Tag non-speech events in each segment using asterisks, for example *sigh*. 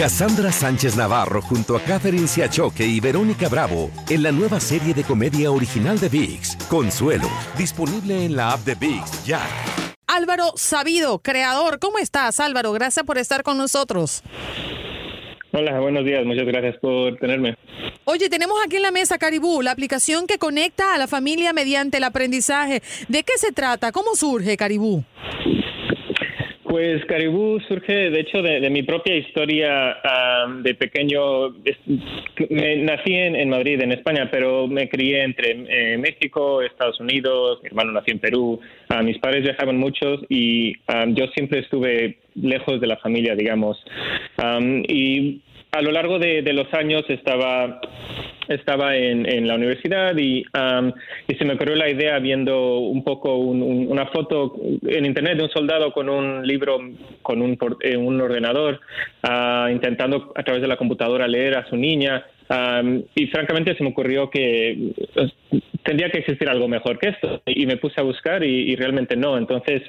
Cassandra Sánchez Navarro junto a Catherine Siachoque y Verónica Bravo en la nueva serie de comedia original de VIX, Consuelo, disponible en la app de VIX ya. Álvaro Sabido, creador. ¿Cómo estás, Álvaro? Gracias por estar con nosotros. Hola, buenos días. Muchas gracias por tenerme. Oye, tenemos aquí en la mesa Caribú, la aplicación que conecta a la familia mediante el aprendizaje. ¿De qué se trata? ¿Cómo surge Caribú? Pues Caribú surge, de hecho, de, mi propia historia um, de pequeño. me, nací en, Madrid, en España, pero me crié entre eh, México, Estados Unidos, mi hermano nació en Perú. Uh, mis padres viajaban muchos y um, yo siempre estuve lejos de la familia, digamos. Um, y a lo largo de, los años estaba estaba en, la universidad y, se me ocurrió la idea viendo un poco una foto en internet de un soldado con un libro con un, eh, ordenador ah, intentando a través de la computadora leer a su niña y francamente se me ocurrió que pues, tendría que existir algo mejor que esto y me puse a buscar y, realmente no. Entonces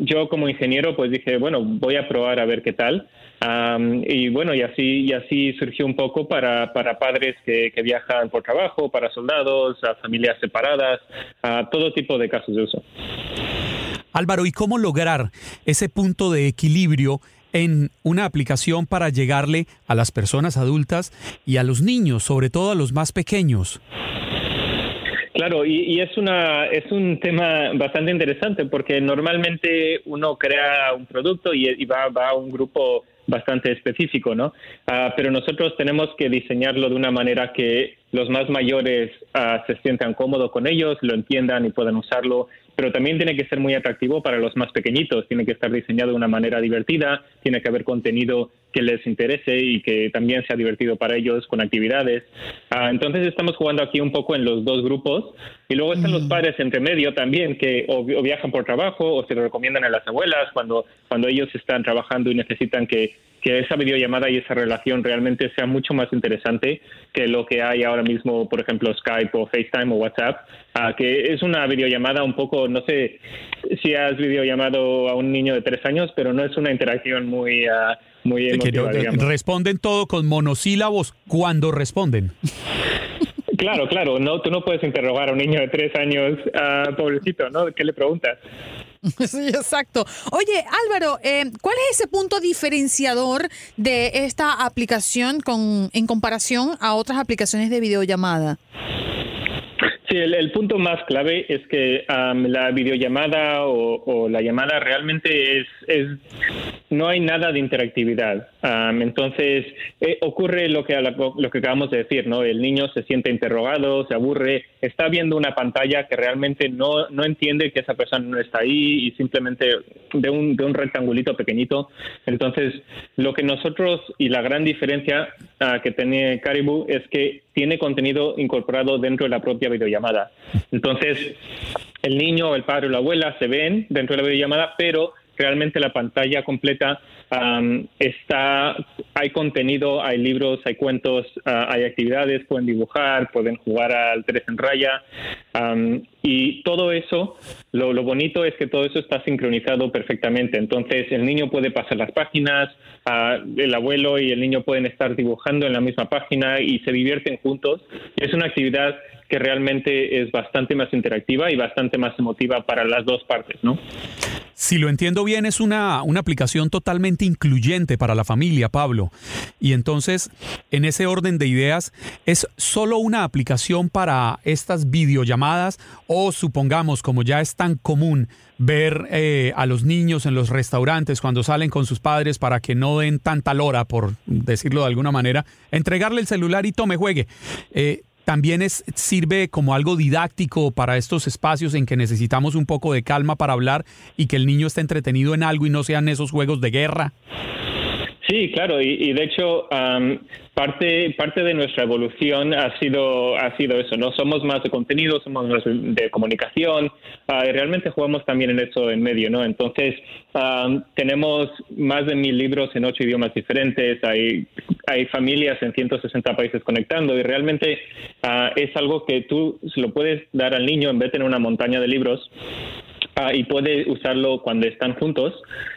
yo como ingeniero pues dije bueno voy a probar a ver qué tal y bueno, y así, y así surgió un poco para, para padres que, que viajan por trabajo, para soldados, a familias separadas, a todo tipo de casos de uso. Álvaro, ¿y cómo lograr ese punto de equilibrio en una aplicación para llegarle a las personas adultas y a los niños, sobre todo a los más pequeños? Claro, y, es una es un tema bastante interesante porque normalmente uno crea un producto y, va, va a un grupo bastante específico, ¿no? Ah, pero nosotros tenemos que diseñarlo de una manera que los más mayores ah, se sientan cómodos con ellos, lo entiendan y puedan usarlo pero también tiene que ser muy atractivo para los más pequeñitos, tiene que estar diseñado de una manera divertida, tiene que haber contenido que les interese y que también sea divertido para ellos con actividades. Ah, entonces estamos jugando aquí un poco en los dos grupos y luego están los mm. padres entre medio también que o, viajan por trabajo o se lo recomiendan a las abuelas cuando, cuando ellos están trabajando y necesitan que que esa videollamada y esa relación realmente sea mucho más interesante que lo que hay ahora mismo, por ejemplo, Skype o FaceTime o WhatsApp, ah, que es una videollamada un poco, no sé si has videollamado a un niño de tres años, pero no es una interacción muy... Uh, muy emotiva, responden todo con monosílabos cuando responden. Claro, claro, no, tú no puedes interrogar a un niño de tres años, uh, pobrecito, ¿no? ¿Qué le preguntas? *laughs* Sí, exacto. Oye, Álvaro, eh, ¿cuál es ese punto diferenciador de esta aplicación con, en comparación a otras aplicaciones de videollamada? Sí, el, punto más clave es que la videollamada o, la llamada realmente es, es, no hay nada de interactividad. entonces eh, ocurre lo que lo que acabamos de decir, ¿no? El niño se siente interrogado, se aburre, está viendo una pantalla que realmente no, no entiende que esa persona no está ahí y simplemente de un, de un rectangulito pequeñito. Entonces, lo que nosotros y la gran diferencia ah, que tiene Caribou es que tiene contenido incorporado dentro de la propia videollamada. Entonces, el niño, el padre o la abuela se ven dentro de la videollamada, pero realmente la pantalla completa um, está, hay contenido, hay libros, hay cuentos, uh, hay actividades, pueden dibujar, pueden jugar al tres en raya. Um, y todo eso, lo, bonito es que todo eso está sincronizado perfectamente. Entonces el niño puede pasar las páginas, uh, el abuelo y el niño pueden estar dibujando en la misma página y se divierten juntos. Es una actividad que realmente es bastante más interactiva y bastante más emotiva para las dos partes, ¿no? Si lo entiendo bien, es una, una aplicación totalmente incluyente para la familia, Pablo. Y entonces, en ese orden de ideas, ¿es solo una aplicación para estas videollamadas o supongamos, como ya es tan común, ver eh, a los niños en los restaurantes cuando salen con sus padres para que no den tanta lora, por decirlo de alguna manera, entregarle el celular y tome, juegue. Eh, también es, sirve como algo didáctico para estos espacios en que necesitamos un poco de calma para hablar y que el niño esté entretenido en algo y no sean esos juegos de guerra. Sí, claro, y, de hecho parte parte de nuestra evolución ha sido ha sido eso, no somos más de contenido, somos más de comunicación uh, y realmente jugamos también en eso en medio, ¿no? Entonces tenemos más de mil libros en ocho idiomas diferentes, hay hay familias en 160 países conectando y realmente uh, es algo que tú lo puedes dar al niño en vez de tener una montaña de libros uh, y puede usarlo cuando están juntos.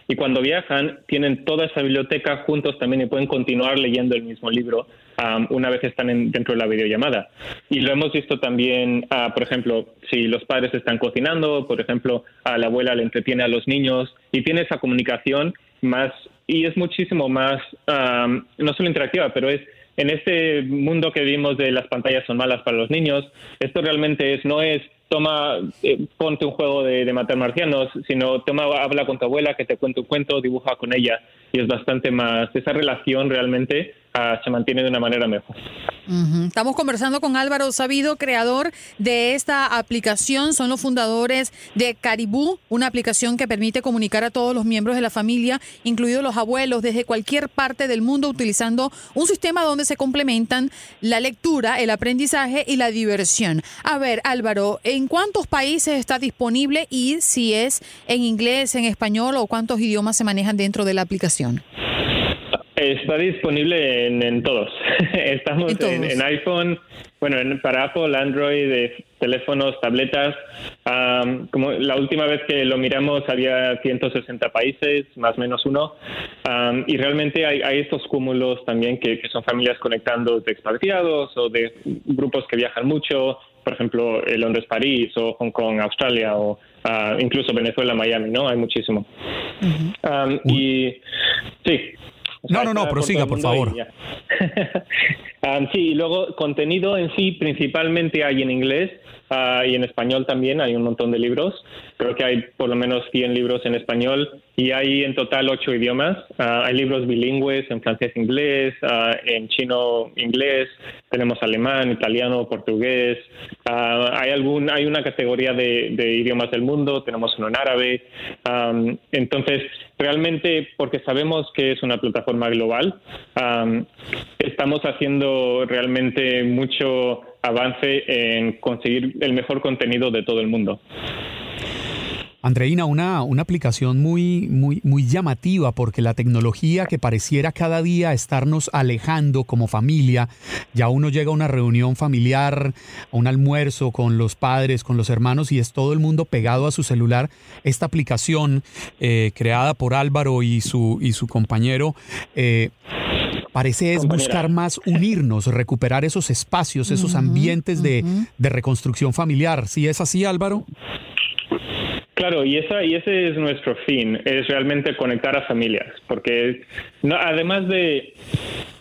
Y cuando viajan, tienen toda esa biblioteca juntos también y pueden continuar leyendo el mismo libro um, una vez están en, dentro de la videollamada. Y lo hemos visto también, por ejemplo, si los padres están cocinando, por ejemplo, a la abuela le entretiene a los niños y tiene esa comunicación más, y es muchísimo más, um, no solo interactiva, pero es en este mundo que vimos de las pantallas son malas para los niños, esto realmente es, no es toma, eh, ponte un juego de, de, matar marcianos, sino toma, habla con tu abuela, que te cuente un cuento, dibuja con ella y es bastante más, esa relación realmente uh, se mantiene de una manera mejor. Estamos conversando con Álvaro Sabido, creador de esta aplicación. Son los fundadores de Caribú, una aplicación que permite comunicar a todos los miembros de la familia, incluidos los abuelos, desde cualquier parte del mundo, utilizando un sistema donde se complementan la lectura, el aprendizaje y la diversión. A ver, Álvaro, ¿en cuántos países está disponible y si es en inglés, en español o cuántos idiomas se manejan dentro de la aplicación? Está disponible en, en todos. *laughs* Estamos ¿En, todos? En, en, iPhone, bueno, en, para Apple, Android, de teléfonos, tabletas. Um, como la última vez que lo miramos había 160 países, más o menos uno. Um, y realmente hay, hay, estos cúmulos también que, que son familias conectando de expatriados o de grupos que viajan mucho, por ejemplo, Londres-París o Hong Kong-Australia o uh, incluso Venezuela-Miami, ¿no? Hay muchísimo. Uh -huh. um, y sí. No, no, no, prosiga, por, por favor. *laughs* um, sí, y luego contenido en sí principalmente hay en inglés uh, y en español también, hay un montón de libros. Creo que hay por lo menos 100 libros en español y hay en total ocho idiomas. Uh, hay libros bilingües en francés-inglés, uh, en chino-inglés, tenemos alemán, italiano, portugués. Hay algún, hay una categoría de, de, idiomas del mundo, tenemos uno en árabe. Um, entonces, realmente, porque sabemos que es una plataforma global, um, estamos haciendo realmente mucho avance en conseguir el mejor contenido de todo el mundo. Andreina, una, una aplicación muy, muy, muy llamativa porque la tecnología que pareciera cada día estarnos alejando como familia, ya uno llega a una reunión familiar, a un almuerzo con los padres, con los hermanos y es todo el mundo pegado a su celular. Esta aplicación eh, creada por Álvaro y su, y su compañero eh, parece es buscar más unirnos, recuperar esos espacios, esos ambientes de, de reconstrucción familiar. ¿Sí es así, Álvaro? Claro, y, esa, y ese es nuestro fin, es realmente conectar a familias, porque no, además de,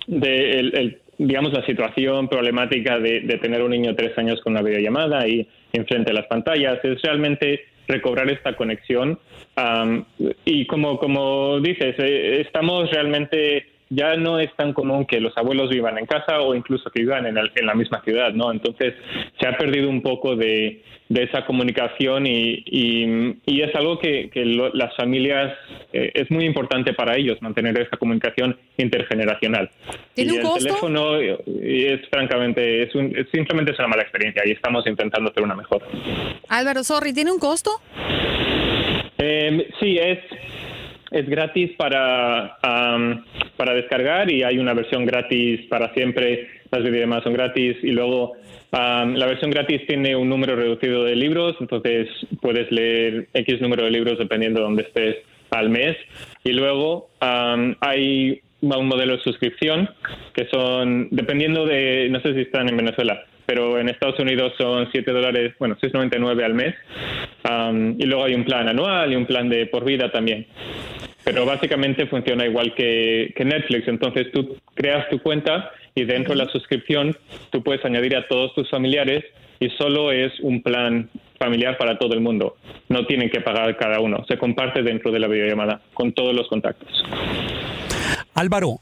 de el, el, digamos, la situación problemática de, de, tener un niño de tres años con una videollamada y enfrente de las pantallas, es realmente recobrar esta conexión. Um, y como, como dices, eh, estamos realmente ya no es tan común que los abuelos vivan en casa o incluso que vivan en, el, en la misma ciudad, ¿no? Entonces se ha perdido un poco de, de esa comunicación y, y, y, es algo que, que lo, las familias eh, es muy importante para ellos mantener esa comunicación intergeneracional. ¿Tiene y un el costo? teléfono es francamente es un, simplemente es una mala experiencia y estamos intentando hacer una mejor. Álvaro, sorry, ¿tiene un costo? Eh, sí, es es gratis para, para descargar y hay una versión gratis para siempre. Las videollamadas son gratis y luego la versión gratis tiene un número reducido de libros, entonces puedes leer X número de libros dependiendo de dónde estés al mes. Y luego hay un modelo de suscripción que son, dependiendo de, no sé si están en Venezuela, pero en Estados Unidos son 7 dólares, bueno, 6,99 al mes. y luego hay un plan anual y un plan de por vida también. Pero básicamente funciona igual que, Netflix. Entonces tú creas tu cuenta y dentro de la suscripción tú puedes añadir a todos tus familiares y solo es un plan familiar para todo el mundo. No tienen que pagar cada uno. Se comparte dentro de la videollamada con todos los contactos. Álvaro,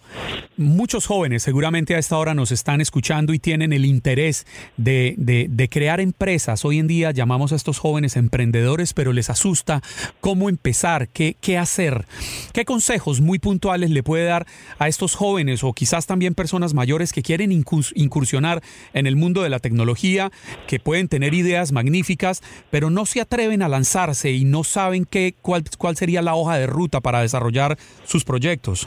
muchos jóvenes seguramente a esta hora nos están escuchando y tienen el interés de, de, crear empresas. Hoy en día llamamos a estos jóvenes emprendedores, pero les asusta cómo empezar, qué, qué hacer. ¿Qué consejos muy puntuales le puede dar a estos jóvenes o quizás también personas mayores que quieren incursionar en el mundo de la tecnología, que pueden tener ideas magníficas, pero no se atreven a lanzarse y no saben qué, cuál, cuál sería la hoja de ruta para desarrollar sus proyectos?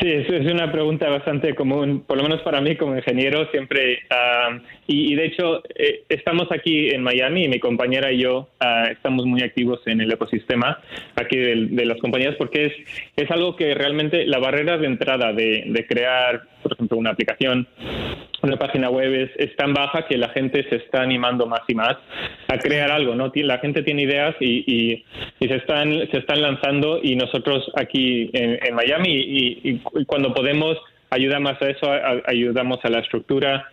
Sí, es una pregunta bastante común, por lo menos para mí como ingeniero siempre. y, de hecho, eh, estamos aquí en Miami y mi compañera y yo ah, estamos muy activos en el ecosistema aquí de, las compañías porque es, es algo que realmente la barrera de entrada de, de crear, por ejemplo, una aplicación una página web es, tan baja que la gente se está animando más y más a crear algo, ¿no? La gente tiene ideas y, se, están, se están lanzando y nosotros aquí en, Miami y, cuando podemos ayudar más a eso, ayudamos a la estructura,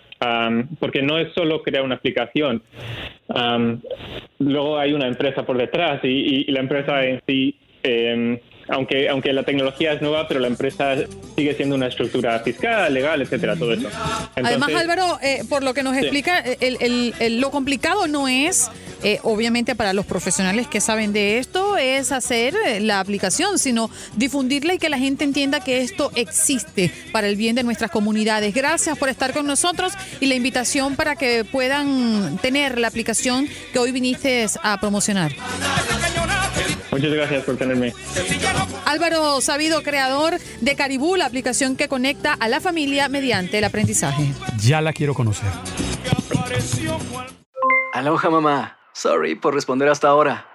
porque no es solo crear una aplicación. luego hay una empresa por detrás y, la empresa en sí em, aunque, aunque la tecnología es nueva, pero la empresa sigue siendo una estructura fiscal, legal, etcétera, todo eso. Además, Álvaro, eh, por lo que nos explica, el, lo complicado no es, eh, obviamente para los profesionales que saben de esto, es hacer eh, la aplicación, sino difundirla y que la gente entienda que esto existe para el bien de nuestras comunidades. Gracias por estar con nosotros y la invitación para que puedan tener la aplicación que hoy viniste a promocionar. Muchas gracias por tenerme. Álvaro Sabido, creador de Caribú, la aplicación que conecta a la familia mediante el aprendizaje. Ya la quiero conocer. Aloha mamá. Sorry por responder hasta ahora.